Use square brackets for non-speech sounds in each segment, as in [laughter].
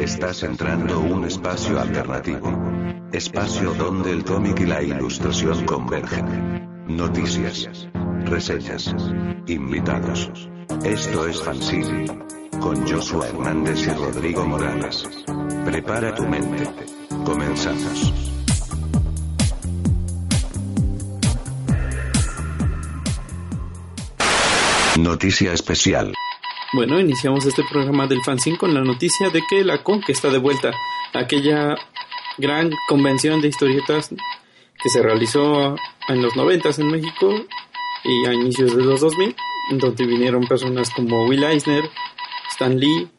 Estás entrando un espacio alternativo. Espacio donde el cómic y la ilustración convergen. Noticias. Reseñas. Invitados. Esto es Fanzine. Con Joshua Hernández y Rodrigo Morales. Prepara tu mente. Comenzamos. Noticia especial. Bueno, iniciamos este programa del fanzine con la noticia de que la Conque está de vuelta. Aquella gran convención de historietas que se realizó en los noventas en México y a inicios de los 2000, donde vinieron personas como Will Eisner, Stan Lee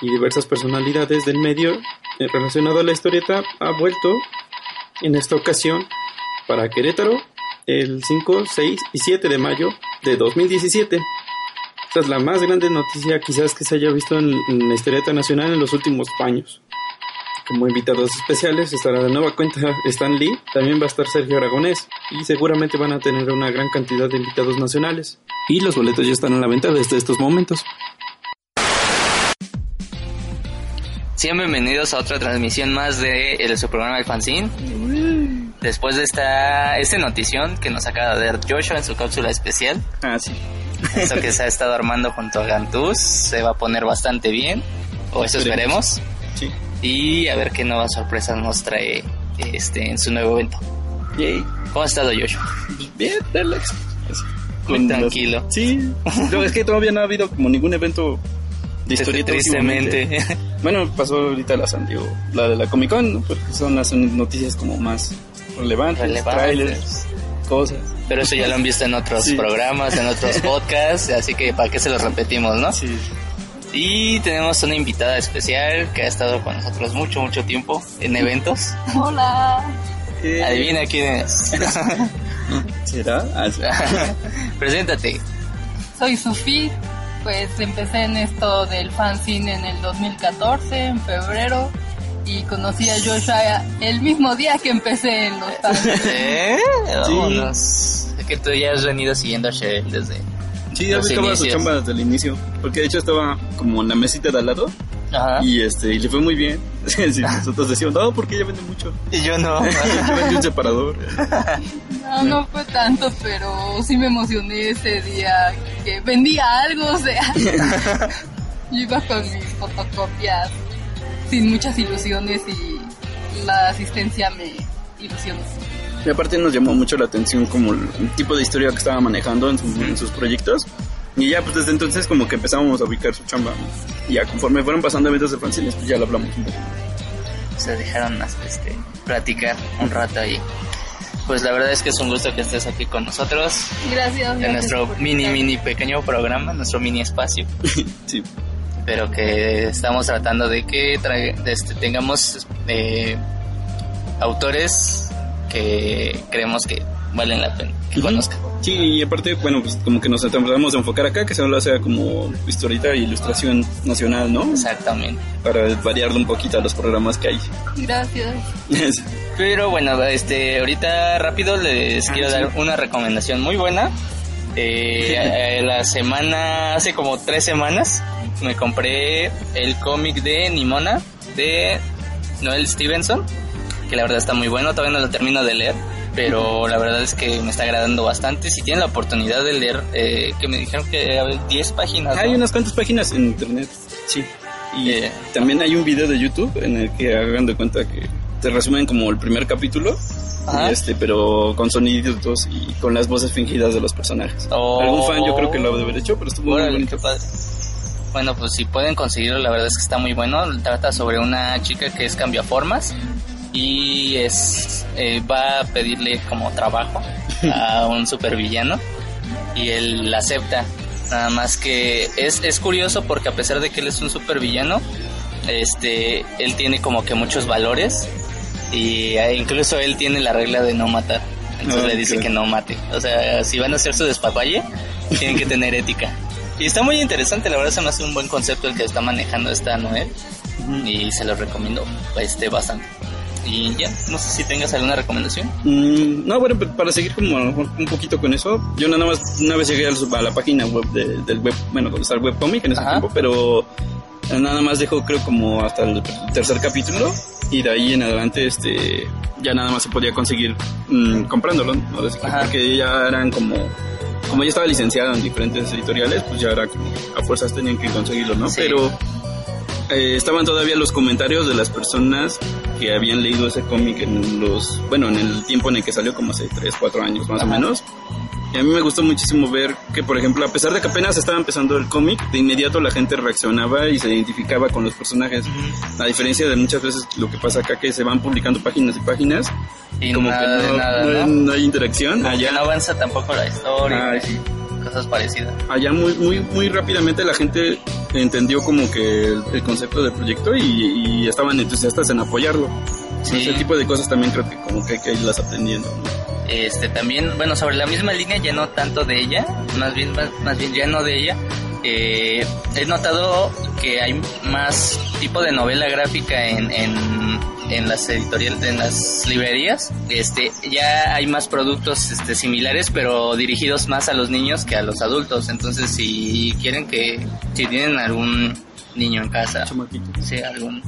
y diversas personalidades del medio eh, relacionado a la historieta, ha vuelto en esta ocasión para Querétaro el 5, 6 y 7 de mayo de 2017. Esta es la más grande noticia quizás que se haya visto en, en la historieta nacional en los últimos años. Como invitados especiales estará de nueva cuenta Stan Lee, también va a estar Sergio Aragonés y seguramente van a tener una gran cantidad de invitados nacionales. Y los boletos ya están a la venta desde estos momentos. Sean bienvenidos a otra transmisión más de, de su programa El Fanzine. Después de esta, esta notición que nos acaba de dar Joshua en su cápsula especial. Ah, sí. Eso que se ha estado armando junto a Gantuz se va a poner bastante bien. O eso esperemos. Sí. Y a ver qué nuevas sorpresas nos trae este en su nuevo evento. Yay. ¿Cómo ha estado Joshua? Bien, relax. Muy con los- tranquilo. Sí. No, es que todavía no ha habido como ningún evento de historieta Tristemente. [laughs] Bueno, pasó ahorita la San Diego, la de la Comic Con, ¿no? porque son las noticias como más relevantes, Relevantes. trailers, cosas. Pero eso ya lo han visto en otros Sí. programas, en otros [laughs] podcasts, así que para qué se los repetimos, ¿no? Sí. Y tenemos una invitada especial que ha estado con nosotros mucho, mucho tiempo en eventos. Hola. Adivina quién es. [laughs] ¿Será? Ah, sí. [laughs] Preséntate. Soy Sufi. Pues empecé en esto del fanzine en el 2014, en febrero. Y conocí a Joshua el mismo día que empecé en los. [laughs] ¿Eh? Vámonos. Es que tú ya has venido siguiendo a Shell desde. Sí, ya buscaba su chamba desde el inicio, porque de hecho estaba como en la mesita de al lado Ajá. y este y le fue muy bien. [laughs] Sí, nosotros decíamos, no, porque ella vende mucho. Y yo no. [laughs] Yo vendí un separador. No, no fue tanto, pero sí me emocioné ese día que vendía algo, o sea. Yo iba con mis fotocopias sin muchas ilusiones y la asistencia me ilusionó. Y aparte nos llamó mucho la atención como el tipo de historia que estaba manejando en, su- en sus proyectos. Y ya pues desde entonces como que empezamos a ubicar su chamba. Y ya conforme fueron pasando eventos de fanzines, pues ya lo hablamos un poco. Se dejaron este, platicar un rato ahí. Pues la verdad es que es un gusto que estés aquí con nosotros Gracias. en gracias nuestro mini, invitarme. mini pequeño programa, nuestro mini espacio. [laughs] Sí. Pero que estamos tratando de que de este, tengamos eh, autores que creemos que valen la pena que conozcan. Sí, y aparte, bueno, pues como que nos tratamos de enfocar acá, que solo sea como historieta e ilustración nacional, ¿no? Exactamente. Para variarle un poquito a los programas que hay. Gracias. [laughs] Pero bueno, este, ahorita rápido les Ah, quiero sí. dar una recomendación muy buena. Eh, eh, [laughs] la semana, hace como tres semanas, me compré el cómic de Nimona de Noel Stevenson, que la verdad está muy bueno, todavía no lo termino de leer, pero la verdad es que me está agradando bastante. Si tienen la oportunidad de leer, eh, que me dijeron que había 10 páginas. ¿no? Hay unas cuantas páginas en internet, sí. Y Eh. también hay un video de YouTube en el que hagan de cuenta que te resumen como el primer capítulo, Ajá. este, pero con soniditos y con las voces fingidas de los personajes. Oh. Algún fan yo creo que lo ha de haber hecho, pero estuvo muy bonito. Bueno, pues si pueden conseguirlo, la verdad es que está muy bueno. Trata sobre una chica que es cambiaformas y es eh, va a pedirle como trabajo a [laughs] un supervillano y él la acepta. Nada más que es, es curioso porque a pesar de que él es un supervillano, este, él tiene como que muchos valores y eh, incluso él tiene la regla de no matar. Entonces le dice que no mate. O sea, si van a hacer su despapalle, tienen que tener ética. Y está muy interesante, la verdad se me hace un buen concepto el que está manejando esta Noel. Y se lo recomiendo este, bastante. Y ya, no sé si tengas alguna recomendación. Mm, no, bueno, para seguir como a lo mejor un poquito con eso, yo nada más una vez llegué a la página web de- del web, bueno, donde está el webcomic en ese Ajá. tiempo, pero nada más dejó creo como hasta el tercer capítulo y de ahí en adelante este ya nada más se podía conseguir mm, comprándolo, ¿no? Porque ya eran como como ya estaba licenciado en diferentes editoriales, pues ya era como a fuerzas tenían que conseguirlo, ¿no? Sí. Pero eh, estaban todavía los comentarios de las personas que habían leído ese cómic en los, bueno, en el tiempo en el que salió, como hace 3, 4 años más o menos. Y a mí me gustó muchísimo ver que, por ejemplo, a pesar de que apenas estaba empezando el cómic, de inmediato la gente reaccionaba y se identificaba con los personajes. A diferencia de muchas veces lo que pasa acá, que se van publicando páginas y páginas, Y como nada que no, nada, no- ¿no? no hay interacción. Como que Allá, no avanza tampoco la historia. Ay, sí. Cosas parecidas. allá muy, muy, muy rápidamente la gente entendió como que el, el concepto del proyecto y, y estaban entusiastas en apoyarlo. Sí. Ese tipo de cosas también creo que como que hay que irlas aprendiendo. ¿no? Este también, bueno, sobre la misma línea, ya no tanto de ella, más bien, más, más bien ya no de ella. eh, he notado que hay más tipo de novela gráfica en, en, en las editoriales, en las librerías. Este, ya hay más productos este, similares, pero dirigidos más a los niños que a los adultos. Entonces, si quieren que, si tienen algún niño en casa, Chamaquito. sí, algún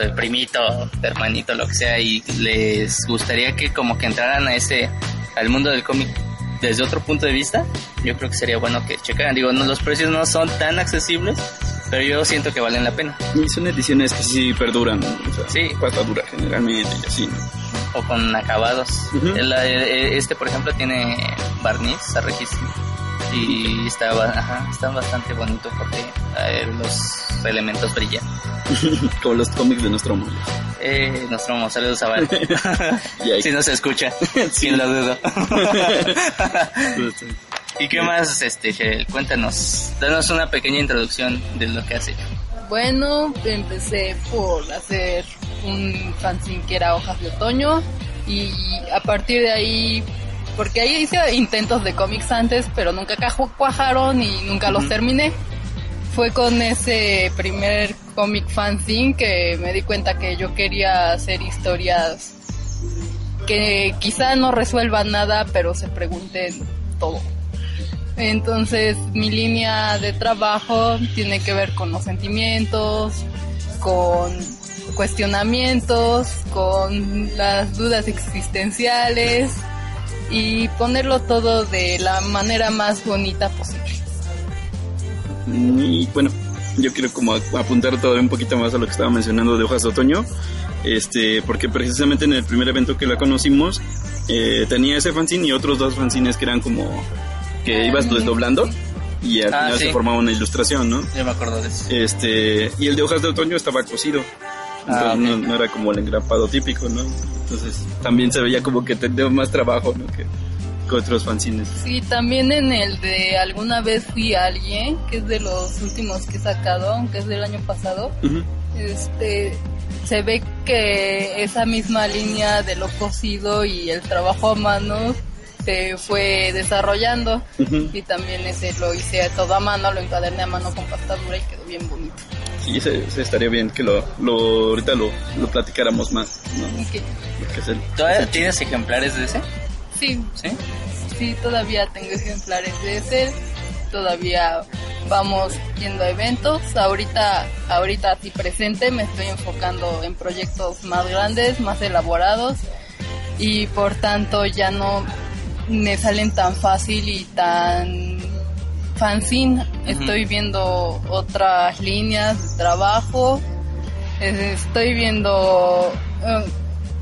eh, primito, hermanito, lo que sea, y les gustaría que como que entraran a ese, al mundo del cómic desde otro punto de vista, yo creo que sería bueno que checaran. Digo, no, los precios no son tan accesibles, pero yo siento que valen la pena. Y son ediciones que sí perduran, o sea, Sí. pasta dura generalmente y así, ¿no? O con acabados. Ujú. El- eh, este, por ejemplo, tiene barniz a registro. Y está, ba- ajá, está bastante bonito porque eh, los elementos brillan. [laughs] Como los cómics de nuestro mundo. Eh, nuestro saludos a Val. [laughs] [laughs] Si no se escucha, Sí. sin lo dudo. ¿Y qué más, este, Cheryl? Cuéntanos, danos una pequeña introducción de lo que has hecho. Bueno, empecé por hacer un fanzine que era hojas de otoño y a partir de ahí, porque ahí hice intentos de cómics antes, pero nunca cuajaron y nunca los terminé. Fue con ese primer cómic fanzine que me di cuenta que yo quería hacer historias que quizá no resuelvan nada, pero se pregunten todo. Entonces mi línea de trabajo tiene que ver con los sentimientos, con cuestionamientos, con las dudas existenciales y ponerlo todo de la manera más bonita posible. Y bueno, yo quiero como apuntar todavía un poquito más a lo que estaba mencionando de hojas de otoño, este, porque precisamente en el primer evento que la conocimos eh, tenía ese fanzine y otros dos fanzines que eran como que ibas desdoblando y al Ah, final sí. se formaba una ilustración, ¿no? Yo me acuerdo de eso. Este, y el de hojas de otoño estaba cosido. Entonces Ah, no, no era como el engrapado típico, ¿no? Entonces también se veía como que tenía más trabajo, ¿no? Que, que otros fanzines. Sí, también en el de alguna vez fui a alguien, que es de los últimos que he sacado, aunque es del año pasado, este se ve que esa misma línea de lo cosido y el trabajo a mano se fue desarrollando y también ese lo hice todo a mano, lo encuaderné a mano con pasta dura y quedó bien bonito. Sí, ese, ese estaría bien que lo, lo ahorita lo, lo platicáramos más, ¿no? Es el- ¿Todavía tienes ejemplares de ese? Sí, ¿Sí? sí, todavía tengo ejemplares de ese, todavía vamos yendo a eventos, ahorita, ahorita sí presente me estoy enfocando en proyectos más grandes, más elaborados y por tanto ya no me salen tan fácil y tan fanzine, estoy viendo otras líneas de trabajo, estoy viendo eh,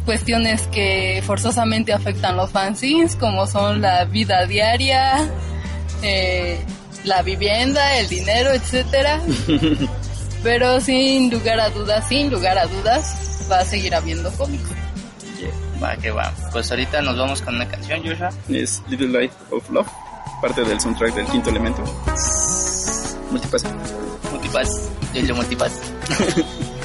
cuestiones que forzosamente afectan los fanzines, como son la vida diaria, eh, la vivienda, el dinero, etcétera. [laughs] Pero sin lugar a dudas, sin lugar a dudas, va a seguir habiendo cómics. Va, que va. Pues ahorita nos vamos con una canción, Joshua. es Little Light of Love, parte del soundtrack del quinto elemento. Multipass. Multipass, yo, yo multipass. [laughs]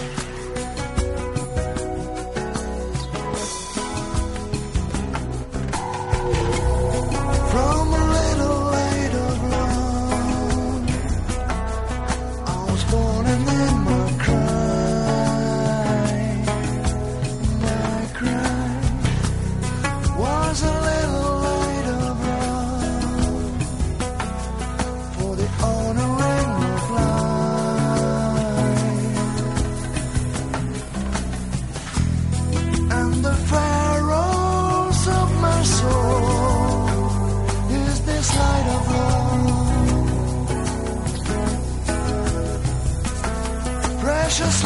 the pharaohs of my soul is this light of love. Precious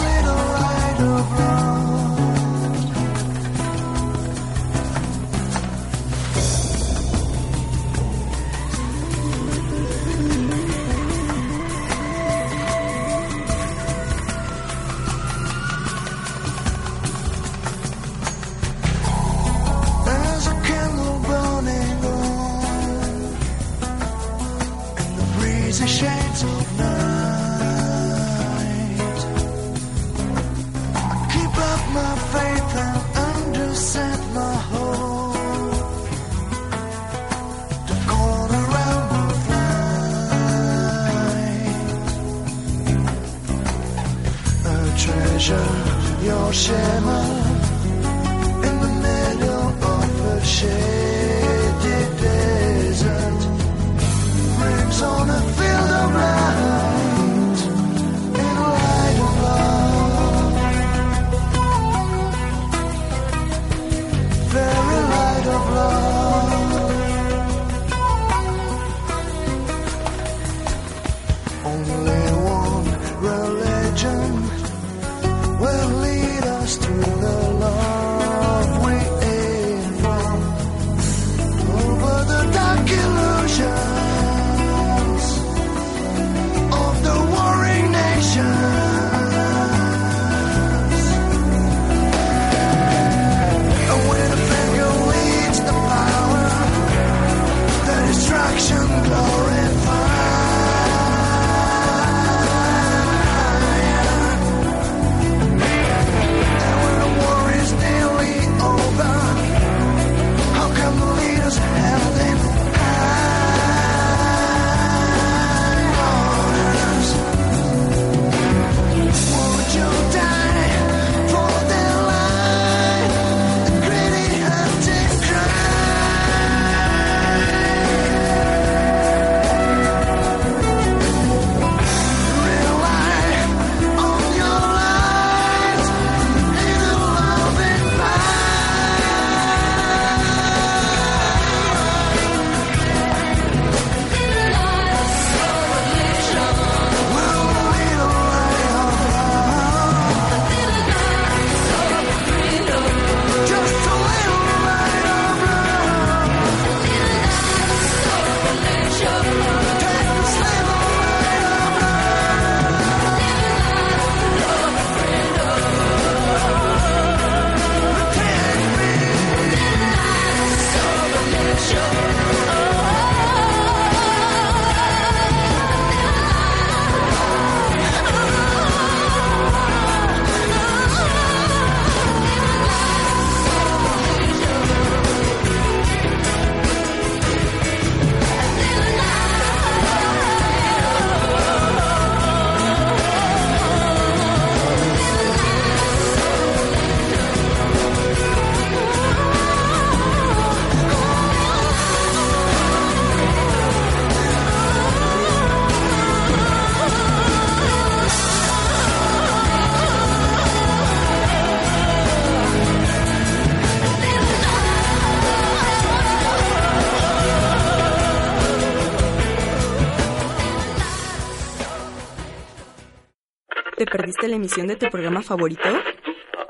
emisión de tu programa favorito?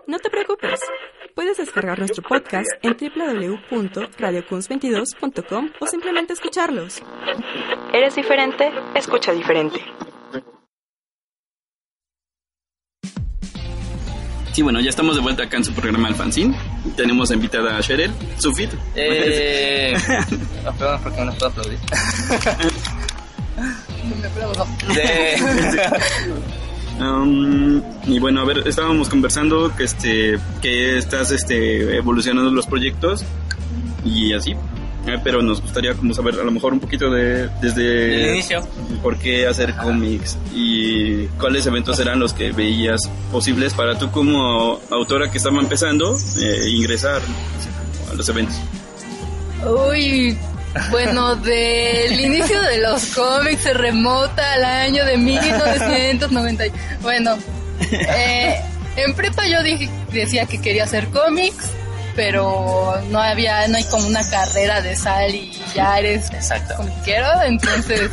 No te preocupes. Puedes descargar nuestro podcast en www.radiocuns22.com o simplemente escucharlos. ¿Eres diferente? Escucha diferente. Sí, bueno, ya estamos de vuelta acá en su programa Alfancín. Tenemos invitada a Cheryl, Sufit. Eh, [laughs] no porque no puedo aplaudir. [laughs] De... [laughs] Um, y bueno, a ver, estábamos conversando que este que estás este evolucionando los proyectos y así. Eh, pero nos gustaría como saber a lo mejor un poquito de desde El inicio. por qué hacer cómics y cuáles eventos eran los que veías posibles para tú como autora que estaba empezando eh, ingresar a los eventos. Uy, bueno, del inicio de los cómics se remota al año de 1990. y- Bueno, eh, en prepa yo dije, decía que quería hacer cómics, pero no había, no hay como una carrera de sal y ya eres Exacto. comiquero, entonces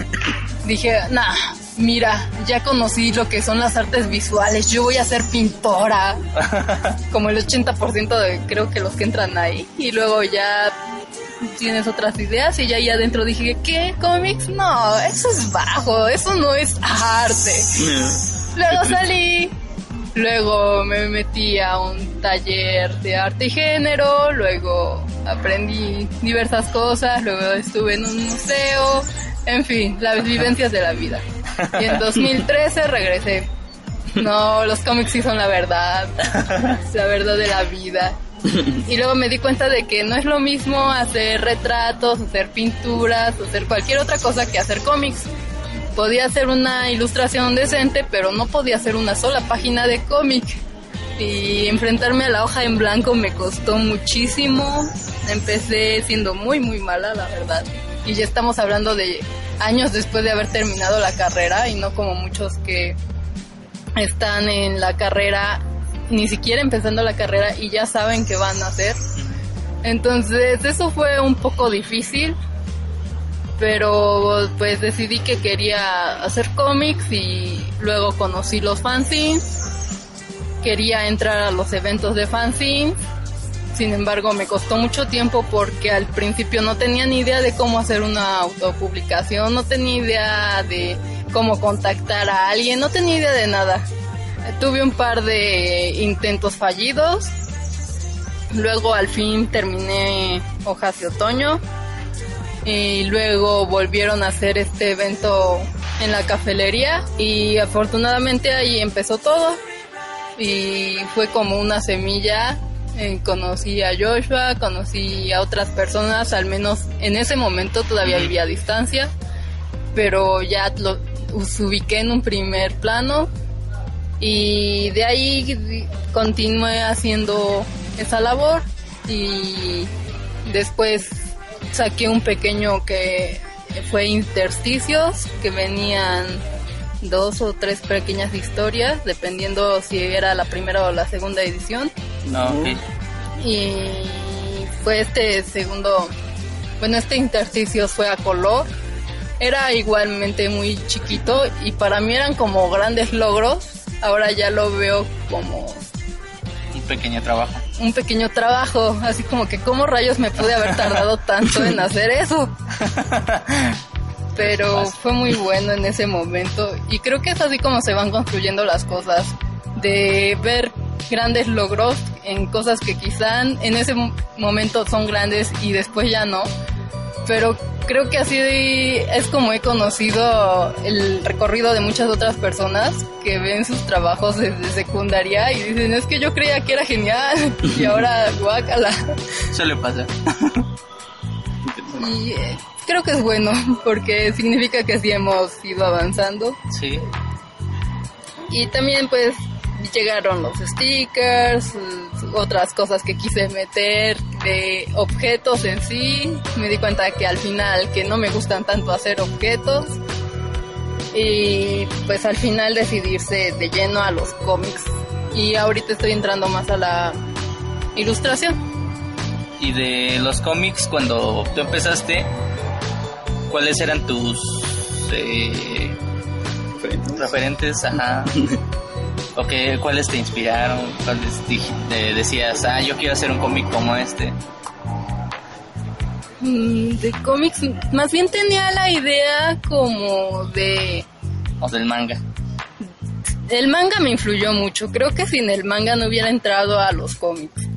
dije, nah, mira, ya conocí lo que son las artes visuales, yo voy a ser pintora, [laughs] como el 80% de creo que los que entran ahí, y luego ya tienes otras ideas y ya ahí adentro dije, ¿qué? ¿Cómics? No, eso es bajo, eso no es arte. [laughs] Luego salí, luego me metí a un taller de arte y género, luego aprendí diversas cosas, luego estuve en un museo, en fin, las vivencias de la vida. Y en [laughs] 2013 regresé. No, los cómics sí son la verdad, [laughs] la verdad de la vida. [laughs] Y luego me di cuenta de que no es lo mismo hacer retratos, hacer pinturas, hacer cualquier otra cosa que hacer cómics podía hacer una ilustración decente, pero no podía hacer una sola página de cómic. Y enfrentarme a la hoja en blanco me costó muchísimo. Empecé siendo muy, muy mala, la verdad. Y ya estamos hablando de años después de haber terminado la carrera y no como muchos que están en la carrera, ni siquiera empezando la carrera y ya saben qué van a hacer. Entonces eso fue un poco difícil, pero pues decidí que quería hacer cómics y luego conocí los fanzines. Quería entrar a los eventos de fanzines. Sin embargo, me costó mucho tiempo porque al principio no tenía ni idea de cómo hacer una autopublicación, no tenía idea de cómo contactar a alguien, no tenía idea de nada. Tuve un par de intentos fallidos. Luego al fin terminé Hojas de Otoño. Y luego volvieron a hacer este evento en la cafelería. Y afortunadamente ahí empezó todo. Y fue como una semilla Eh, conocí a Joshua conocí a otras personas al menos en ese momento todavía vivía a distancia. Pero ya lo us- ubiqué en un primer plano y de ahí continué haciendo esa labor y después saqué un pequeño que fue intersticios que venían dos o tres pequeñas historias dependiendo si era la primera o la segunda edición. No, ok. y fue este segundo bueno este intersticios fue a color. Era igualmente muy chiquito y para mí eran como grandes logros ahora ya lo veo como Un pequeño trabajo. un pequeño trabajo, así como que cómo rayos me pude haber tardado [laughs] tanto en hacer eso. Pero fue muy bueno en ese momento y creo que es así como se van construyendo las cosas, de ver grandes logros en cosas que quizá en ese mo- momento son grandes y después ya no. Pero creo que así es como he conocido el recorrido de muchas otras personas que ven sus trabajos desde secundaria y dicen, es que yo creía que era genial y [laughs] ahora guácala. Suele pasar. Y eh, creo que es bueno porque significa que sí hemos ido avanzando. Sí. Y también pues llegaron los stickers, otras cosas que quise meter de objetos en sí. Me di cuenta que al final que no me gustan tanto hacer objetos. Y pues al final decidirse de lleno a los cómics. Y ahorita estoy entrando más a la ilustración. Y de los cómics, cuando tú empezaste, ¿cuáles eran tus eh, referentes? Ajá. [laughs] ¿O qué, cuáles te inspiraron? ¿Cuáles te decías, ah, yo quiero hacer un cómic como este? Mm, De cómics, más bien tenía la idea como de O del manga. El manga me influyó mucho. Creo que sin el manga no hubiera entrado a los cómics.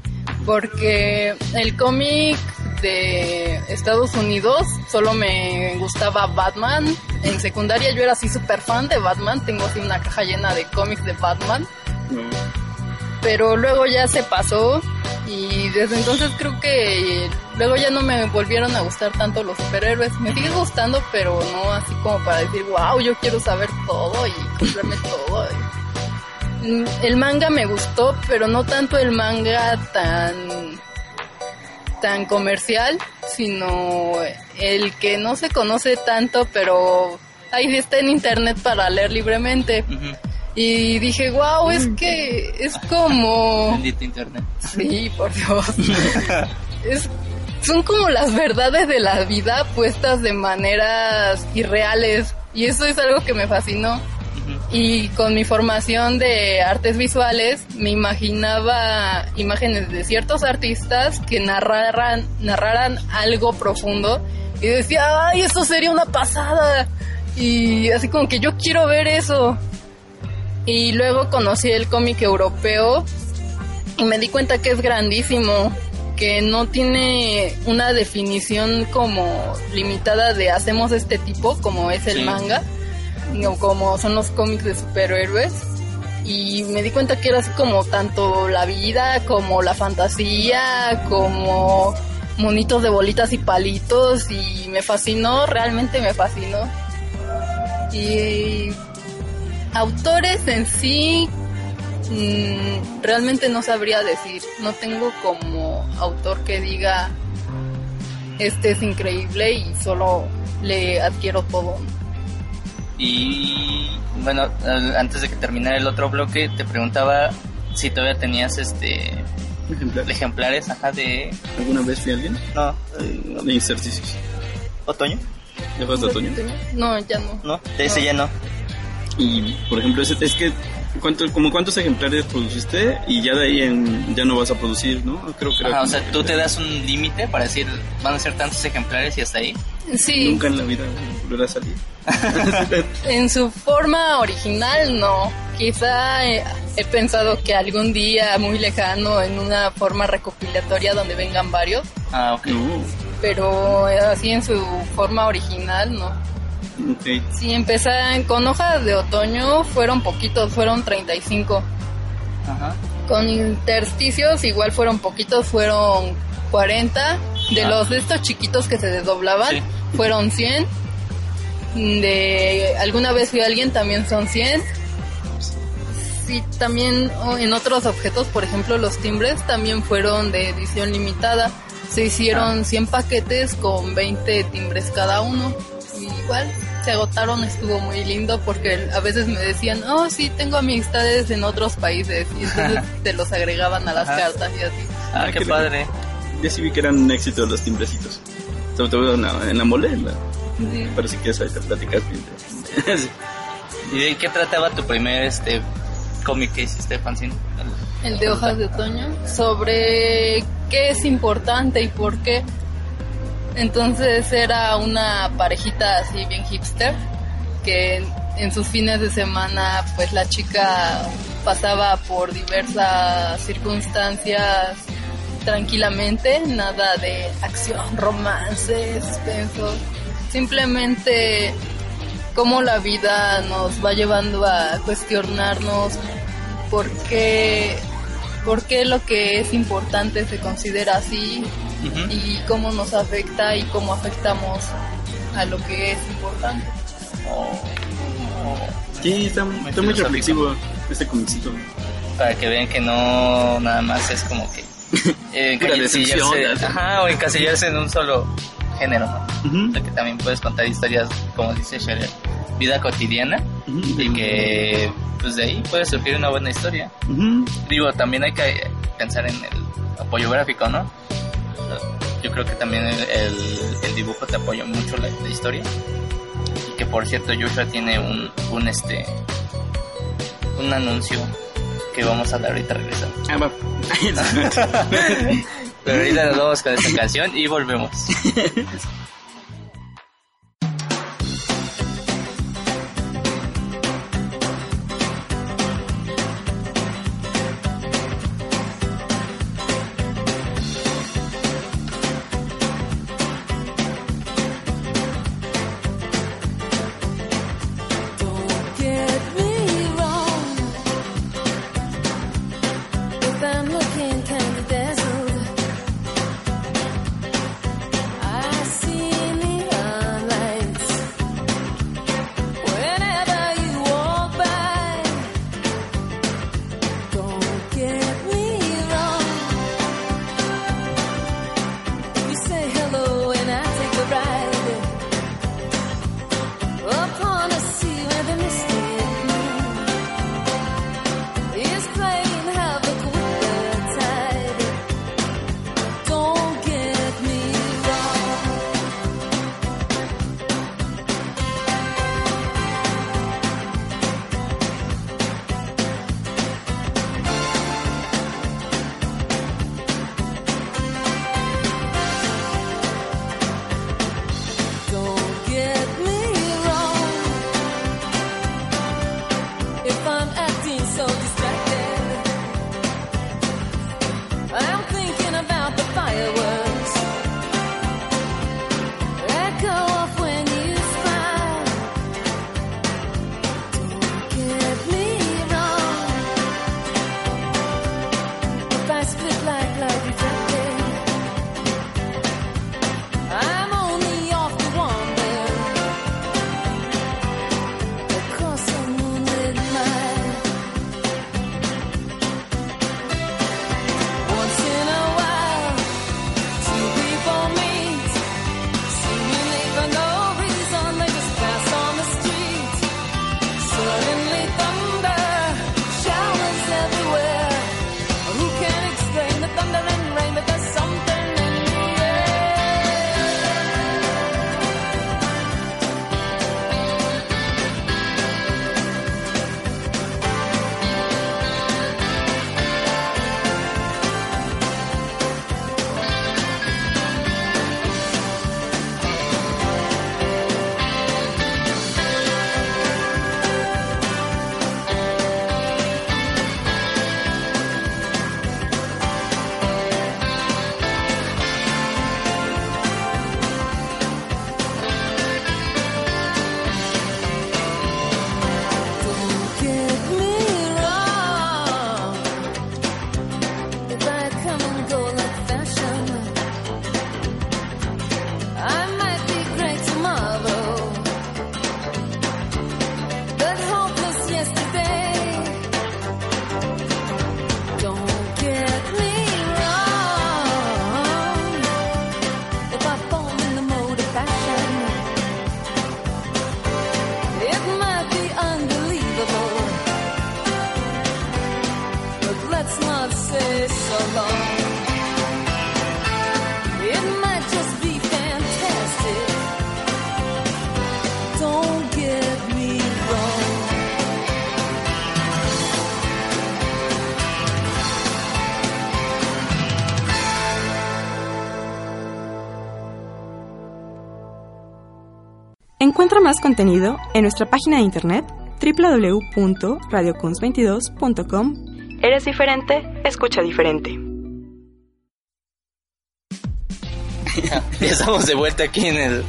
Porque el cómic de Estados Unidos solo me gustaba Batman. En secundaria yo era así súper fan de Batman, tengo así una caja llena de cómics de Batman. Pero luego ya se pasó y desde entonces creo que luego ya no me volvieron a gustar tanto los superhéroes. Me sigue gustando, pero no así como para decir, wow, yo quiero saber todo y comprarme todo. Mm, El manga me gustó, pero no tanto el manga tan tan comercial, sino el que no se conoce tanto, pero ahí está en internet para leer libremente. Y dije, wow, es que es como... Bendito internet. Sí, por Dios. Es- son como las verdades de la vida puestas de maneras irreales. Y eso es algo que me fascinó. Y con mi formación de artes visuales, me imaginaba imágenes de ciertos artistas que narraran, narraran algo profundo. Y decía, ay, eso sería una pasada. Y así como que yo quiero ver eso. Y luego conocí el cómic europeo y me di cuenta que es grandísimo, que no tiene una definición como limitada de hacemos este tipo, como es el Sí. manga, como son los cómics de superhéroes. Y me di cuenta que era así como tanto la vida, como la fantasía, como monitos de bolitas y palitos, y me fascinó, realmente me fascinó. Y autores en sí mm, realmente no sabría decir. No tengo como autor que diga este es increíble y solo le adquiero todo. Y bueno, antes de que terminara el otro bloque, te preguntaba si todavía tenías este Ejemplar. ejemplares, ajá, de ¿Alguna vez fui alguien? no, De incerticios. otoño, ¿Ya fue hasta otoño? No, ya no. no, de ese ya no. Y, por ejemplo, ese- es que, ¿cuánto, como ¿cuántos ejemplares produciste? Y ya de ahí en, ya no vas a producir, ¿no? Creo que Ajá, o sea, tú te das un límite para decir, van a ser tantos ejemplares y hasta ahí. Sí, Nunca en la vida volverá a salir. [laughs] en su forma original no. Quizá eh, he pensado que algún día muy lejano en una forma recopilatoria donde vengan varios, Ah, ok. Pero eh, así en su forma original no. Ok. Sí, empecé con hojas de otoño, fueron poquitos, fueron 35. Ajá. Con intersticios igual fueron poquitos, fueron 40. De Ah. los de estos chiquitos que se desdoblaban, Sí. fueron 100. De alguna vez fui alguien, también son 100. Sí, también oh, en otros objetos, por ejemplo los timbres, también fueron de edición limitada. Se hicieron 100 paquetes con 20 timbres cada uno. Y igual se agotaron, estuvo muy lindo porque a veces me decían, oh sí, tengo amistades en otros países y entonces [laughs] te los agregaban a las Ajá. cartas y así. Ah, Ah, qué qué padre. Ya sí vi que eran un éxito los timbrecitos. Sobre todo en la, en la mole, en la- Sí. pero si quieres ahorita platicas bien. [laughs] ¿Y de qué trataba tu primer este cómic que hiciste, fanzine? El de hojas de otoño, sobre qué es importante y por qué. Entonces era una parejita así bien hipster, que en, sus fines de semana pues la chica pasaba por diversas circunstancias tranquilamente, nada de acción, romance, suspenso, simplemente cómo la vida nos va llevando a cuestionarnos por qué, por qué lo que es importante se considera así Y cómo nos afecta y cómo afectamos a lo que es importante. Oh, oh, Sí, está, está muy reflexivo este comicito. para que vean que no nada más es como que [laughs] eh, encasillarse- ajá, o encasillarse en un solo género, ¿no? O sea, que también puedes contar historias, como dice Scherer, vida cotidiana y que pues de ahí puede surgir una buena historia. Digo, también hay que pensar en el apoyo gráfico, ¿no? Yo creo que también el, el- el dibujo te apoya mucho la, la historia. Y que por cierto, Joshua tiene un, un este un anuncio que vamos a dar ahorita regresando. Ah. [laughs] Pero ahorita nos vamos con esta canción y volvemos. [laughs] Encuentra más contenido en nuestra página de internet www.radiocuns22.com. Eres diferente, escucha diferente. [laughs] Ya estamos de vuelta aquí en el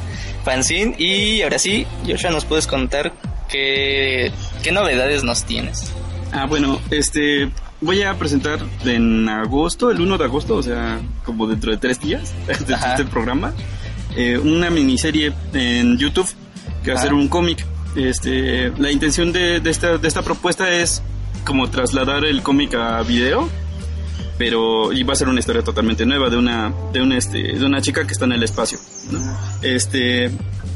fanzine y ahora sí, Joshua, ¿nos puedes contar qué, qué novedades nos tienes? Ah, bueno, este voy a presentar en agosto, el 1 de agosto, o sea, como dentro de tres días [laughs] de este programa, eh, una miniserie en YouTube que Ajá. ser un cómic. Este, la intención de, de esta, de esta propuesta es como trasladar el cómic a video, pero y va a ser una historia totalmente nueva de una de una este de una chica que está en el espacio. ¿no? Este,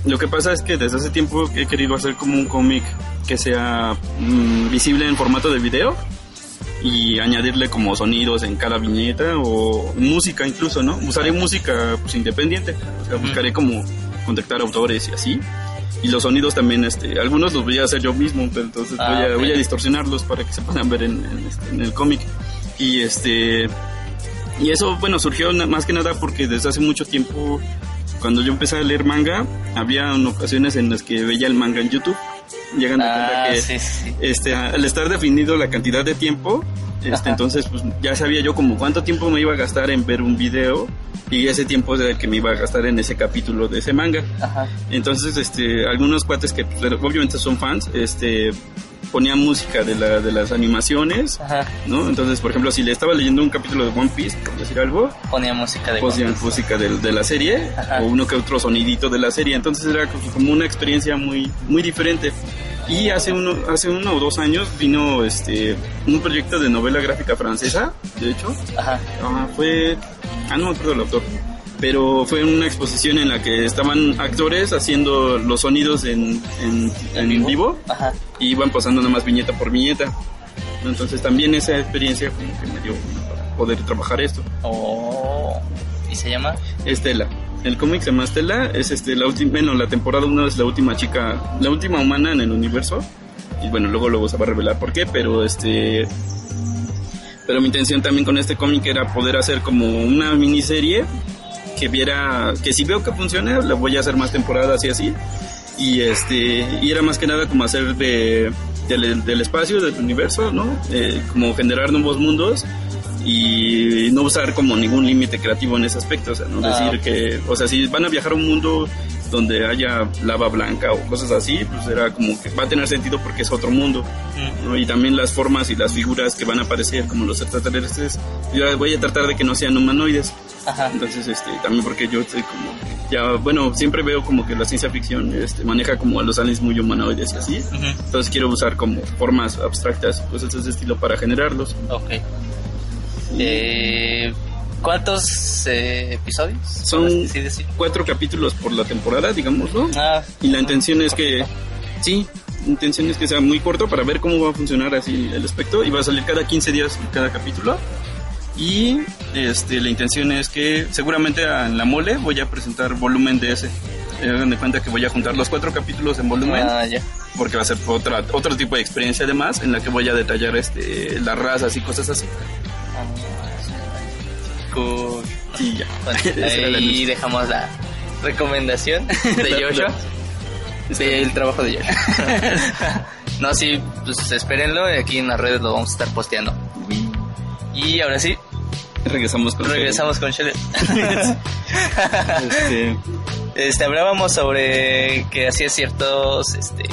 lo que pasa es que desde hace tiempo he querido hacer como un cómic que sea mm, visible en formato de video y añadirle como sonidos en cada viñeta o música incluso, ¿no? Usaré música pues, independiente, o sea, buscaré como contactar autores y así. Y los sonidos también, este, algunos los voy a hacer yo mismo, entonces Ah, voy, a, ok. voy a distorsionarlos para que se puedan ver en, en, este, en el cómic. Y este, y eso, bueno, surgió más que nada porque desde hace mucho tiempo, cuando yo empecé a leer manga, había ocasiones en las que veía el manga en YouTube. Llegan a Ah, que sí, sí. este, al estar definido la cantidad de tiempo, este, Ajá. entonces pues, ya sabía yo como cuánto tiempo me iba a gastar en ver un video y ese tiempo es el que me iba a gastar en ese capítulo de ese manga. Ajá. Entonces, este, algunos cuates que pues, obviamente son fans, este, ponían música de, la, de las animaciones, Ajá. ¿no? Entonces, por ejemplo, si le estaba leyendo un capítulo de One Piece, por decir algo, Ponía música de Piece. música de, de la serie Ajá. o uno que otro sonidito de la serie. Entonces era como- como una experiencia muy, muy diferente. Y hace uno, hace uno o dos años vino este un proyecto de novela gráfica francesa, de hecho. Ajá. Ah, fue. Ah, no me acuerdo el autor. Pero fue una exposición en la que estaban actores haciendo los sonidos en, en, en vivo Ajá. y iban pasando nada más viñeta por viñeta. Entonces también esa experiencia como que me dio para poder trabajar esto. Oh. ¿Y se llama? Estela. El cómic se llama Estela, es este la última, bueno, la temporada 1 es la última chica, la última humana en el universo. Y bueno, luego luego se va a revelar por qué, pero este pero mi intención también con este cómic era poder hacer como una miniserie que viera que si veo que funciona, la voy a hacer más temporadas y así. Y este y era más que nada como hacer de del, del espacio, del universo, ¿no? Eh, como generar nuevos mundos y no usar como ningún límite creativo en ese aspecto, o sea, no Ah, decir ok. que, o sea, si van a viajar a un mundo donde haya lava blanca o cosas así, pues era como que va a tener sentido porque es otro mundo, ¿no? Y también las formas y las figuras que van a aparecer, como los extraterrestres, yo voy a tratar de que no sean humanoides, Ajá. entonces, este, también porque yo estoy como, ya, bueno, siempre veo como que la ciencia ficción este, maneja como a los aliens muy humanoides y así, Ujú. entonces quiero usar como formas abstractas, cosas de ese estilo para generarlos. Ok. Eh, ¿Cuántos eh, episodios? Son Sí, sí. cuatro capítulos por la temporada, digámoslo. Ah, Y la intención es que, sí, la intención es que sea muy corto para ver cómo va a funcionar así el aspecto. Y va a salir cada 15 días cada capítulo. Y este, la intención es que seguramente en la mole voy a presentar volumen de ese. Eh, Hagan de cuenta que voy a juntar los cuatro capítulos en volumen. ah, ya. Porque va a ser otra, otro tipo de experiencia además en la que voy a detallar este, las razas y cosas así. Y ya. Bueno, [laughs] ahí [laughs] dejamos la recomendación de [laughs] Joshua. del trabajo de Joshua. no, sí, pues espérenlo. Aquí en las redes lo vamos a estar posteando. Y ahora sí, Regresamos con regresamos con Shelley. Este, Este, hablábamos sobre que hacías ciertos este,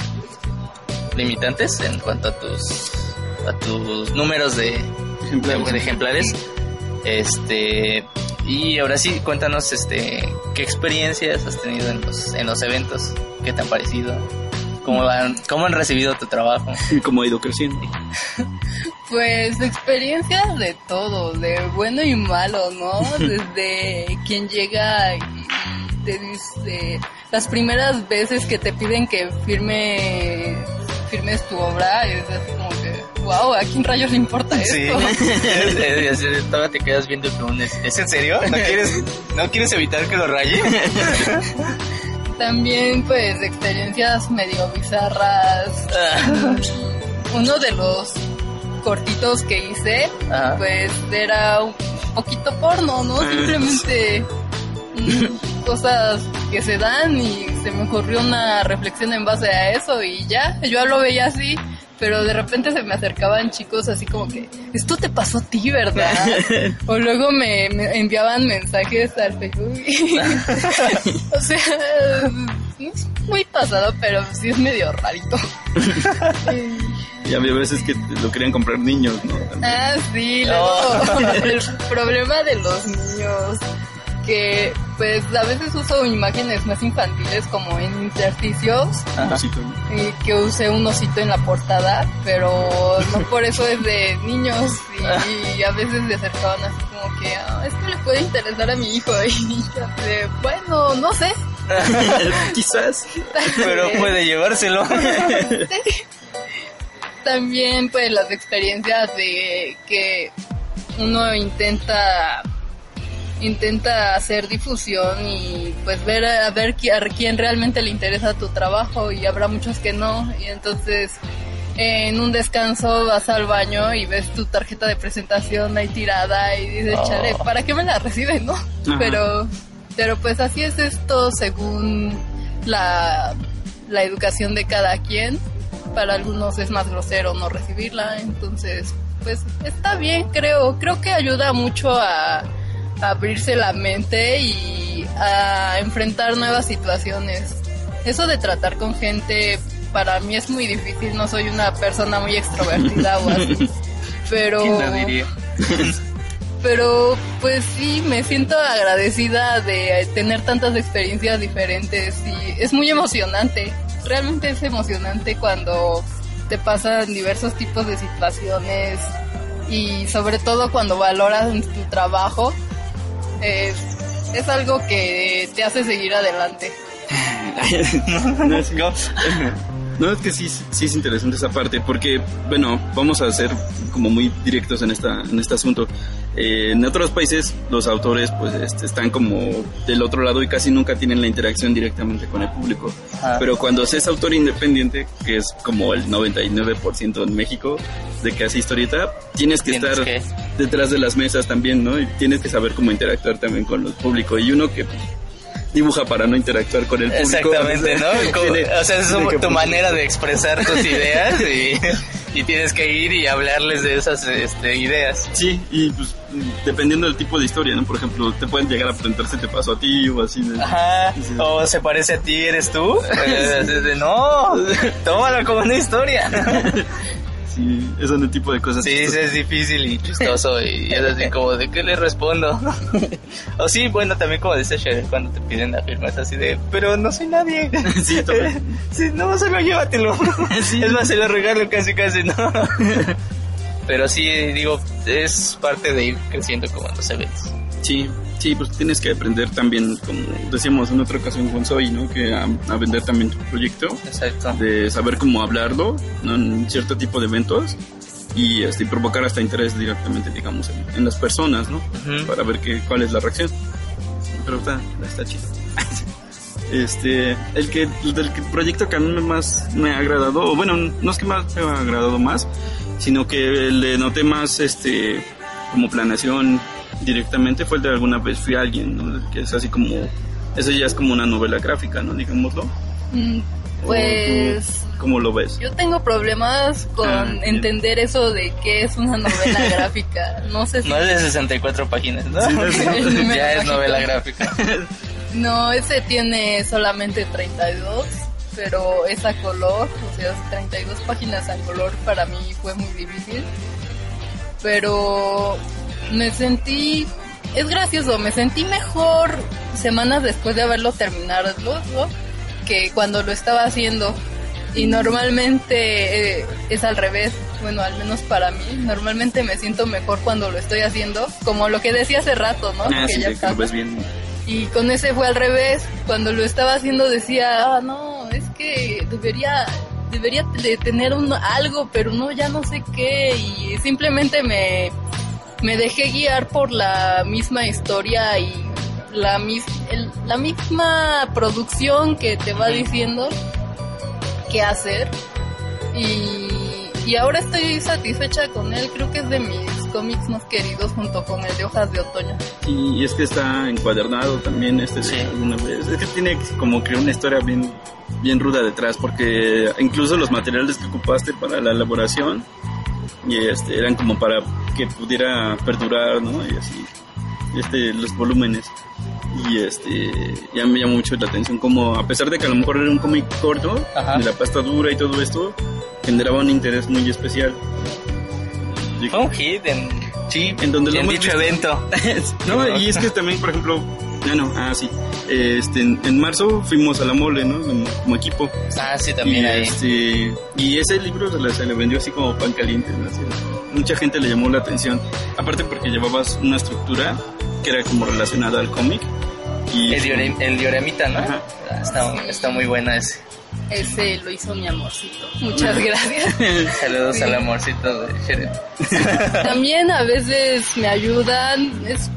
limitantes en cuanto a tus a tus números de, Ejemplares. de ejemplares. Este y ahora sí, cuéntanos este qué experiencias has tenido en los en los eventos, qué te han parecido, cómo han cómo han recibido tu trabajo. cómo ha ido creciendo. [laughs] Pues experiencias de todo, de bueno y malo, ¿no? [laughs] Desde quien llega y te dice las primeras veces que te piden que firme firmes tu obra, es así como wow, ¿a quién rayos le importa Sí, esto? [laughs] Así, todavía te quedas viendo como un... ¿Es ¿es en serio? ¿No [laughs] quieres, ¿No quieres evitar que lo raye? [laughs] También, pues, experiencias medio bizarras. Ah, Uno de los cortitos que hice, Ajá. pues, era un poquito porno, ¿no? Simplemente mm, cosas que se dan y se me ocurrió una reflexión en base a eso y ya, yo lo veía así. Pero de repente se me acercaban chicos así como que, esto te pasó a ti, ¿verdad? [laughs] o luego me, me enviaban mensajes al Facebook. [laughs] o sea, no es muy pasado, pero sí es medio rarito. [laughs] Y había veces que lo querían comprar niños, ¿no? Ah, sí, luego el problema de los niños que pues a veces uso imágenes más infantiles como en intersticios que usé un osito en la portada, pero no [laughs] por eso es de niños y, a veces se acercaban así como que "Ah, esto le puede interesar a mi hijo [laughs] y yo de, bueno, no sé. [laughs] Quizás. pero puede llevárselo. También pues las experiencias de que uno intenta intenta hacer difusión y pues ver a ver a quién realmente le interesa tu trabajo y habrá muchos que no y entonces en un descanso vas al baño y ves tu tarjeta de presentación ahí tirada y dices, Oh. chale, ¿para qué me la reciben, no? Ajá. Pero, pero pues así es esto según la, la educación de cada quien. Para algunos es más grosero no recibirla, entonces pues está bien, creo. Creo que ayuda mucho a abrirse la mente y a enfrentar nuevas situaciones. Eso de tratar con gente para mí es muy difícil, no soy una persona muy extrovertida o así. [laughs] Pero ¿Quién lo diría? [laughs] pero pues sí, me siento agradecida de tener tantas experiencias diferentes y es muy emocionante. Realmente es emocionante cuando te pasan diversos tipos de situaciones y sobre todo cuando valoras tu trabajo. Es, es algo que te hace seguir adelante. [laughs] no, es, no, es que sí, sí es interesante esa parte, porque, bueno, vamos a ser como muy directos en, esta, en este asunto. Eh, en otros países los autores pues este, están como del otro lado y casi nunca tienen la interacción directamente con el público. Ajá. Pero cuando se es autor independiente, que es como el 99% en México de que hace historieta, tienes que Tienes estar que- detrás de las mesas también, ¿no? Y tienes que saber cómo interactuar también con el público. Y uno que dibuja para no interactuar con el público. Exactamente, ¿no? [laughs] Como- o sea, es que tu manera de expresar tus [laughs] ideas y, y tienes que ir y hablarles de esas este, ideas. Sí, y pues dependiendo del tipo de historia, ¿no? Por ejemplo, te pueden llegar a preguntar si te pasó a ti o así. de- Ajá, Sí. o se parece a ti, ¿eres tú? [laughs] Eh, así de, no, tómalo como una historia. Sí, ese es el tipo de cosas. Sí, es difícil y chistoso y [laughs] es así como de ¿qué le respondo? [laughs] o sí, bueno, también como dice Sher, cuando te piden la firma es así de, pero no soy nadie. [laughs] Sí, sí, no, solo llévatelo. Es más, se lo regalo casi, casi, ¿no? pero sí, digo, es parte de ir creciendo como en los eventos. Sí, sí, pues tienes que aprender también, como decíamos en otra ocasión con Zoe, ¿no? Que a, a vender también tu proyecto, Exacto. de saber cómo hablarlo, ¿no? En cierto tipo de eventos y este, provocar hasta interés directamente, digamos, en, en las personas, ¿no? Ujú. Para ver qué, cuál es la reacción. Pero está, está chido. [laughs] Este, el que, el del que- proyecto que a mí más me ha agradado, o bueno, no es que más me ha agradado más, sino que le noté más, este, como planeación directamente fue el de alguna vez fui alguien, ¿no? Que es así como, eso ya es como una novela gráfica, ¿no? Digámoslo. Mm, Pues ¿Cómo lo ves? yo tengo problemas con Ah, bien. entender eso de qué es una novela [laughs] gráfica. No sé si No es de 64 páginas, ¿no? Sí, no [laughs] ya es novela gráfica. [laughs] No, ese tiene solamente 32, pero es a color, o sea, 32 páginas a color para mí fue muy difícil. Pero me sentí, es gracioso, me sentí mejor semanas después de haberlo terminado, ¿no? que cuando lo estaba haciendo. Y normalmente eh, es al revés, bueno, al menos para mí, normalmente me siento mejor cuando lo estoy haciendo, como lo que decía hace rato, ¿no? Ah, sí, ya que pasa. lo ves bien. Y con ese fue al revés. Cuando lo estaba haciendo decía, ah, no, es que debería debería de tener un, algo, pero no, ya no sé qué, y simplemente me, me dejé guiar por la misma historia y la, mis, el- la misma producción que te va diciendo qué hacer. Y, y ahora estoy satisfecha con él, creo que es de mis cómics más queridos junto con el de Hojas de Otoño. Y es que está encuadernado también este de alguna vez. Es que tiene como que una historia bien, bien ruda detrás, porque incluso los materiales que ocupaste para la elaboración y este eran como para que pudiera perdurar, ¿no? Y así, este, los volúmenes. Y este, ya me llamó mucho la atención como, a pesar de que a lo mejor era un cómic corto, de la pasta dura y todo esto, generaba un interés muy especial. Fue un hit en, sí, en donde lo en hemos dicho visto. evento. [laughs] No, y es [laughs] que también, por ejemplo, ya no, ah, sí. Este, en, en marzo fuimos a la mole, ¿no? Como, como equipo. Ah, sí, también y, ahí. Este, y ese libro se le, se le vendió así como pan caliente, ¿no? Así, mucha gente le llamó la atención. Aparte porque llevabas una estructura que era como relacionada al cómic. Y El, diore- el dioramita, ¿no? Ah, Está, está muy buena ese. Ese lo hizo mi amorcito. Muchas gracias. [laughs] Saludos Sí. al amorcito de Jerez. También a veces me ayudan, es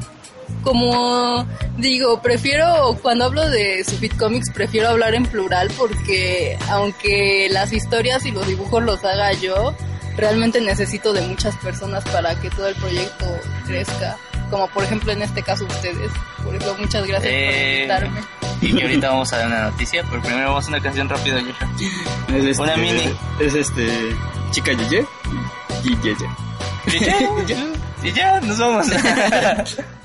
como digo, prefiero cuando hablo de Sufit Comics prefiero hablar en plural porque aunque las historias y los dibujos los haga yo, realmente necesito de muchas personas para que todo el proyecto crezca, como por ejemplo en este caso ustedes. Por eso muchas gracias Eh, por invitarme. Y ahorita vamos a dar una noticia, pero primero vamos a una canción rápida. Es este- Una mini. Es este, chica Yeye y Yeye. Y ya, y ya, nos vamos. [laughs]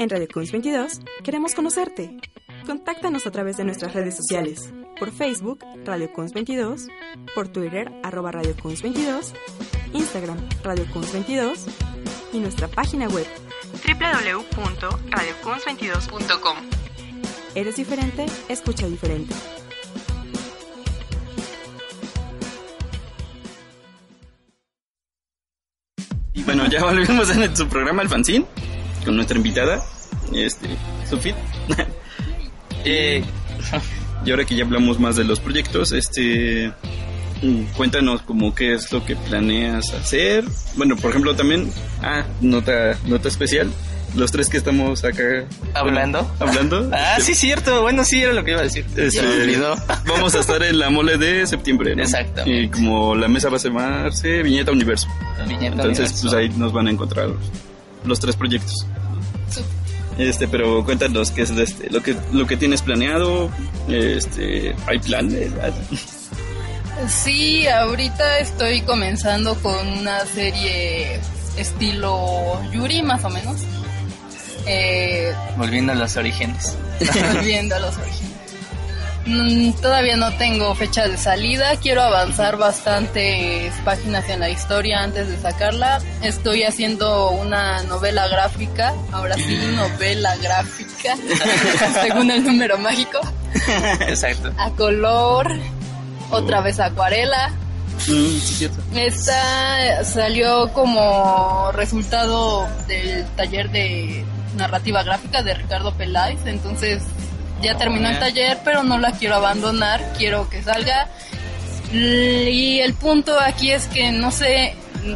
En Radio Kunz 22 queremos conocerte. Contáctanos a través de nuestras redes sociales. Por Facebook, Radio Kunz 22, por Twitter, arroba Radio Kunz 22, Instagram, Radio Kunz 22 y nuestra página web www.radiokunz22.com. Eres diferente, escucha diferente. Y bueno, ya volvemos en su programa El con nuestra invitada, este, Sofit. [laughs] Eh, y ahora que ya hablamos más de los proyectos, este, cuéntanos como qué es lo que planeas hacer. Bueno, por ejemplo, también, ah, nota, nota especial, los tres que estamos acá ¿Hablando? bueno, hablando. [laughs] Ah, este, sí, cierto. Bueno, sí, era lo que iba a decir. este, olvidó. vamos a estar en la mole de septiembre, ¿no? Exactamente. Y como la mesa va a llamarse Viñeta Universo. Viñeta Entonces, Universo. pues ahí nos van a encontrar los, tres proyectos. Este, pero cuéntanos qué es este, lo que lo que tienes planeado, este, hay planes. Sí, ahorita estoy comenzando con una serie estilo Yuri, más o menos. Eh, Volviendo a los orígenes. [laughs] volviendo a los orígenes. Mm, Todavía no tengo fecha de salida, quiero avanzar bastantes páginas en la historia antes de sacarla. Estoy haciendo una novela gráfica, ahora sí, [laughs] novela gráfica, [laughs] según el número mágico, Exacto. a color, otra vez acuarela. Mm, sí. Esta salió como resultado del taller de narrativa gráfica de Ricardo Peláez, entonces ya terminó el taller, pero no la quiero abandonar, quiero que salga. Y el punto aquí es que no sé,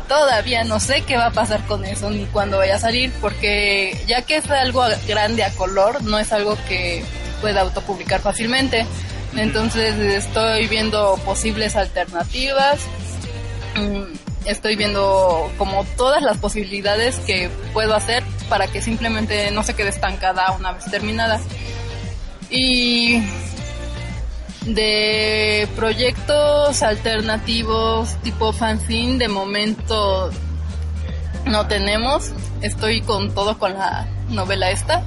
todavía no sé qué va a pasar con eso ni cuándo vaya a salir, porque ya que es algo grande a color, no es algo que pueda autopublicar fácilmente. Entonces estoy viendo posibles alternativas. Mm, Estoy viendo como todas las posibilidades que puedo hacer para que simplemente no se quede estancada una vez terminada. Y de proyectos alternativos tipo fanzine de momento no tenemos. Estoy con todo con la novela esta.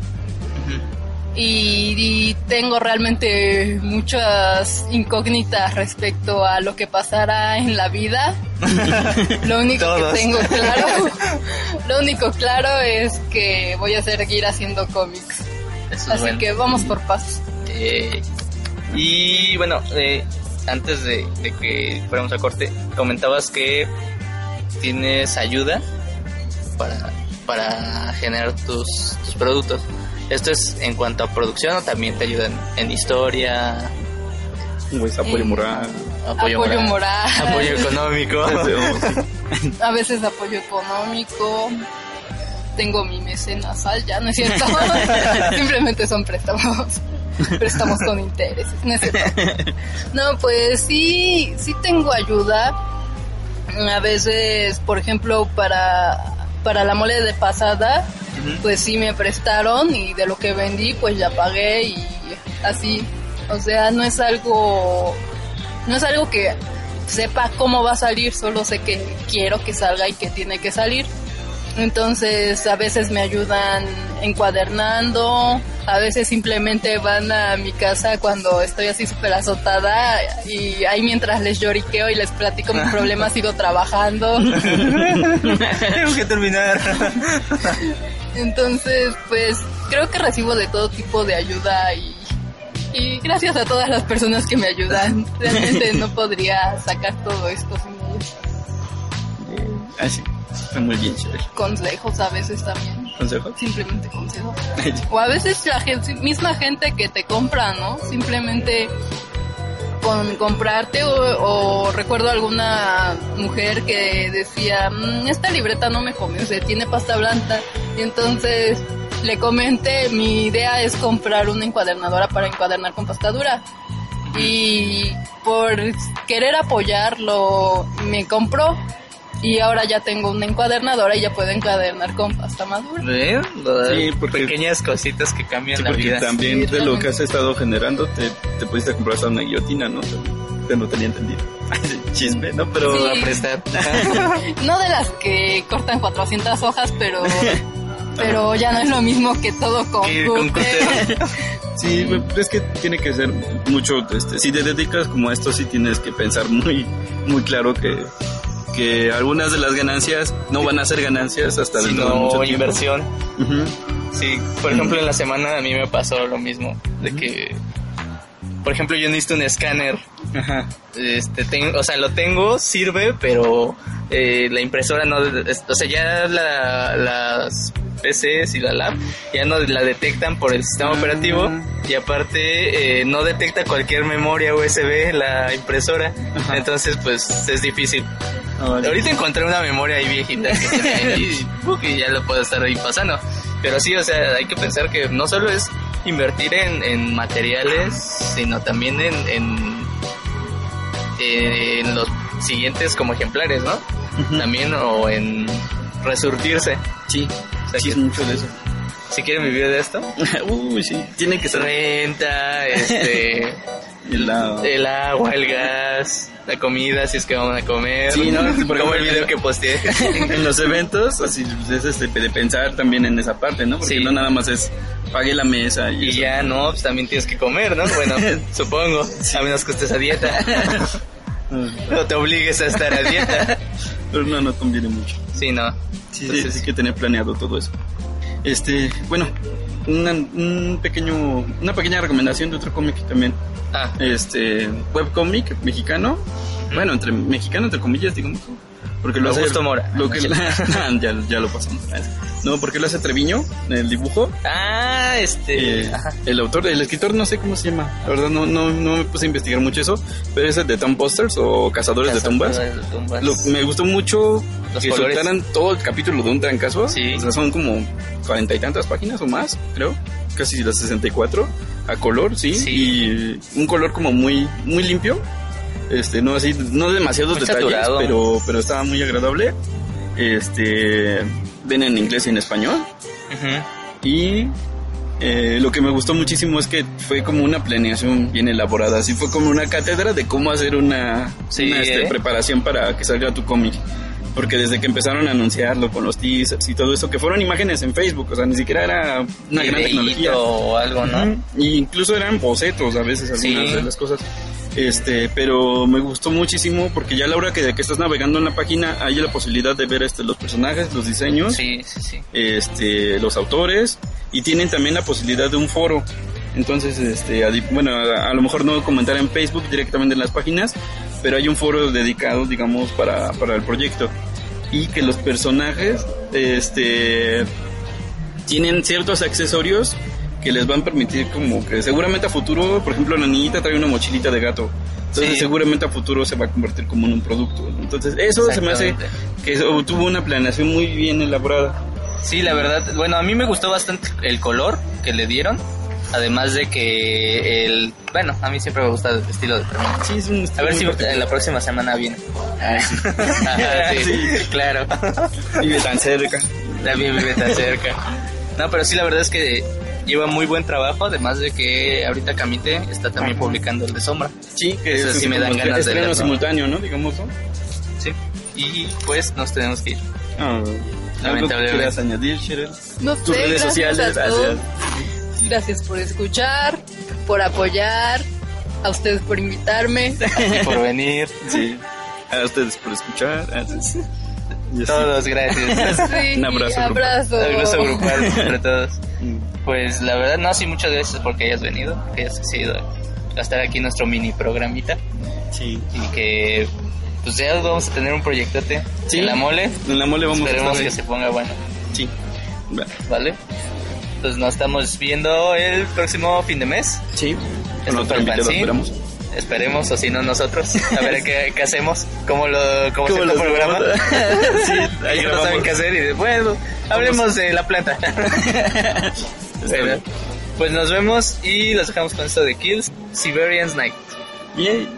Y, y tengo realmente muchas incógnitas respecto a lo que pasará en la vida. [laughs] Lo único Todos. que tengo claro, [laughs] lo único claro es que voy a seguir haciendo cómics. Eso es Así bueno. que vamos por pasos. Eh, y bueno, eh, antes de, de que fuéramos a corte, comentabas que tienes ayuda para, para generar tus, tus productos. ¿Esto es en cuanto a producción o también te ayudan en historia, Pues apoyo Eh, moral. apoyo, Apoyo moral, moral. apoyo [laughs] económico? [laughs] A veces apoyo económico. Tengo mi mecenasal, ya no es cierto. [laughs] Simplemente son préstamos. Préstamos con intereses, no es cierto. No, pues sí, sí tengo ayuda. A veces, por ejemplo, para, para la mole de pasada, pues sí me prestaron y de lo que vendí, pues ya pagué y así. O sea, no es algo, no es algo que sepa cómo va a salir, solo sé que quiero que salga y que tiene que salir. Entonces a veces me ayudan encuadernando, a veces simplemente van a mi casa cuando estoy así súper azotada y ahí mientras les lloriqueo y les platico mis problemas [laughs] sigo trabajando. Tengo que terminar. Entonces pues creo que recibo de todo tipo de ayuda y, y gracias a todas las personas que me ayudan. [laughs] Realmente no podría sacar todo esto sin ellos. Ah, sí. Está muy bien, chévere. consejos a veces también. ¿Consejo? Simplemente consejos. [laughs] O a veces la gente, misma gente que te compra, ¿no? Simplemente con comprarte o, o recuerdo alguna mujer que decía, "Mm, esta libreta no me convence, tiene pasta blanca. Y entonces le comenté, mi idea es comprar una encuadernadora para encuadernar con pasta dura. Y por querer apoyarlo, me compró. Y ahora ya tengo una encuadernadora y ya puedo encuadernar con pasta madura. De Sí, porque- pequeñas cositas que cambian Sí, la porque vida. también Sí, de lo que has estado generando te, te pudiste comprar hasta una guillotina, ¿no? Que no tenía entendido. [laughs] Chisme, ¿no? Pero Sí. a prestar. [laughs] No de las que cortan 400 hojas, pero [laughs] pero ya no es lo mismo que todo con con sí, es que tiene que ser mucho, este, si te dedicas como a esto, sí tienes que pensar muy, muy claro que, que algunas de las ganancias no van a ser ganancias hasta dentro de mucho Sino tiempo. inversión. Sí, por ejemplo, en la semana a mí me pasó lo mismo. De que, por ejemplo, yo necesito un escáner. Ajá. Este, tengo, o sea, lo tengo, sirve, pero eh, la impresora no, es- o sea, ya la- las PCs y la lab ya no la detectan por el sistema Ah. operativo y aparte eh, no detecta cualquier memoria USB la impresora, Ajá. entonces pues es difícil. Ah, vale. Ahorita encontré una memoria ahí viejita que tenía ahí y, ya lo puedo estar ahí pasando. Pero sí, o sea, hay que pensar que no solo es invertir en, en materiales, sino también en, en, en los siguientes como ejemplares, ¿no? También o en resurtirse. Sí, O sea, sí es mucho de eso. si quieren vivir de esto, [laughs] Uy, sí, tiene que ser renta, este, [laughs] el agua, el gas, la comida, si es que vamos a comer. Sí, no, por [laughs] como el video que posteé. [laughs] en los eventos, así es este, de pensar también en esa parte, ¿no? Porque Sí. no nada más es pague la mesa y, Y eso. ya no, pues también tienes que comer, ¿no? Bueno, [laughs] supongo, a menos que estés a dieta. No te obligues a estar a dieta. Pero no, no conviene mucho. Sí, no. Sí, Entonces, sí, hay que tener planeado todo eso. Este, bueno, una, un pequeño, una pequeña recomendación de otro cómic también. Ah, Este, webcómic mexicano. Bueno, entre mexicano, entre comillas, digamos. Porque lo hace. Augusto Mora. Lo que, [laughs] [laughs] ya, ya lo pasamos. No, porque lo hace Treviño, el dibujo. ah este... Eh, el autor, el escritor, no sé cómo se llama. La verdad, no, no, no me puse a investigar mucho eso. Pero es el de Tom Posters o Cazadores de Tumbas. Cazadores de tumbas. Lo- me gustó mucho Los que colores. soltaran todo el capítulo de un trancazo. Sí. O sea, son como cuarenta y tantas páginas o más, creo. Casi las 64 a color, sí. Sí. Y un color como muy, muy limpio. Este, no así, no demasiados Muy detalles, saturado. pero, pero estaba muy agradable. Este, ven en inglés y en español. Y eh, lo que me gustó muchísimo es que fue como una planeación bien elaborada. Así fue como una cátedra de cómo hacer una, Sí, una, este, ¿eh? preparación para que salga tu cómic. Porque desde que empezaron a anunciarlo con los teasers y todo eso, que fueron imágenes en Facebook, o sea, ni siquiera era una gran tecnología. o algo, ¿no? Ujú. Y incluso eran bocetos a veces algunas Sí. de las cosas. Este, pero me gustó muchísimo porque ya a la hora que, que estás navegando en la página hay la posibilidad de ver este, los personajes, los diseños, Sí, sí, este, los autores y tienen también la posibilidad de un foro. Entonces, este, bueno, a, a lo mejor no comentar en Facebook directamente en las páginas, pero hay un foro dedicado, digamos, para, para el proyecto. Y que los personajes, este, tienen ciertos accesorios que les van a permitir como que seguramente a futuro, por ejemplo, la niñita trae una mochilita de gato. Entonces Sí. seguramente a futuro se va a convertir como en un producto. Entonces eso se me hace que tuvo una planeación muy bien elaborada. Sí, la verdad, bueno, a mí me gustó bastante el color que le dieron. Además de que el... Bueno, a mí siempre me gusta el estilo de Tremendo. Sí, es un A estilo ver muy si particular. la próxima semana viene. Ajá, [laughs] sí, Sí. claro. vive tan cerca. También vive tan cerca. No, pero sí, la verdad es que lleva muy buen trabajo. Además de que ahorita Camite está también publicando el de Sombra. Sí, que Eso es sí me dan ganas de leerlo. simultáneo, ¿no? Digamos, ¿no? Sí. Y pues nos tenemos que ir. Ah, ¿Algo que Lamentablemente. quieras añadir, Cheryl? No Tus sé, redes gracias sociales, a gracias. Gracias por escuchar, por apoyar, a ustedes por invitarme. Y por venir. Sí. A ustedes por escuchar. Todos, gracias. [laughs] Sí, Un abrazo abrazo. Abrazo grupal [laughs] entre todos. Pues la verdad, no, sí, muchas gracias porque hayas venido, que hayas decidido a estar aquí en nuestro mini programita Sí. y que pues ya vamos a tener un proyectote Sí. en la mole. En la mole vamos Esperemos a que estar se ponga bueno. Sí. Va. ¿vale? Entonces nos estamos viendo el próximo fin de mes. Sí. Es un invitado, fanzine. esperamos. Esperemos, o si no nosotros. A ver [laughs] qué, qué hacemos, cómo lo cómo ¿Cómo se lo programa. [laughs] Sí, ahí no saben qué hacer y de, bueno, hablemos de la planta. Bueno, [laughs] pues nos vemos y los dejamos con esto de Kills, Siberian's Night. Yay.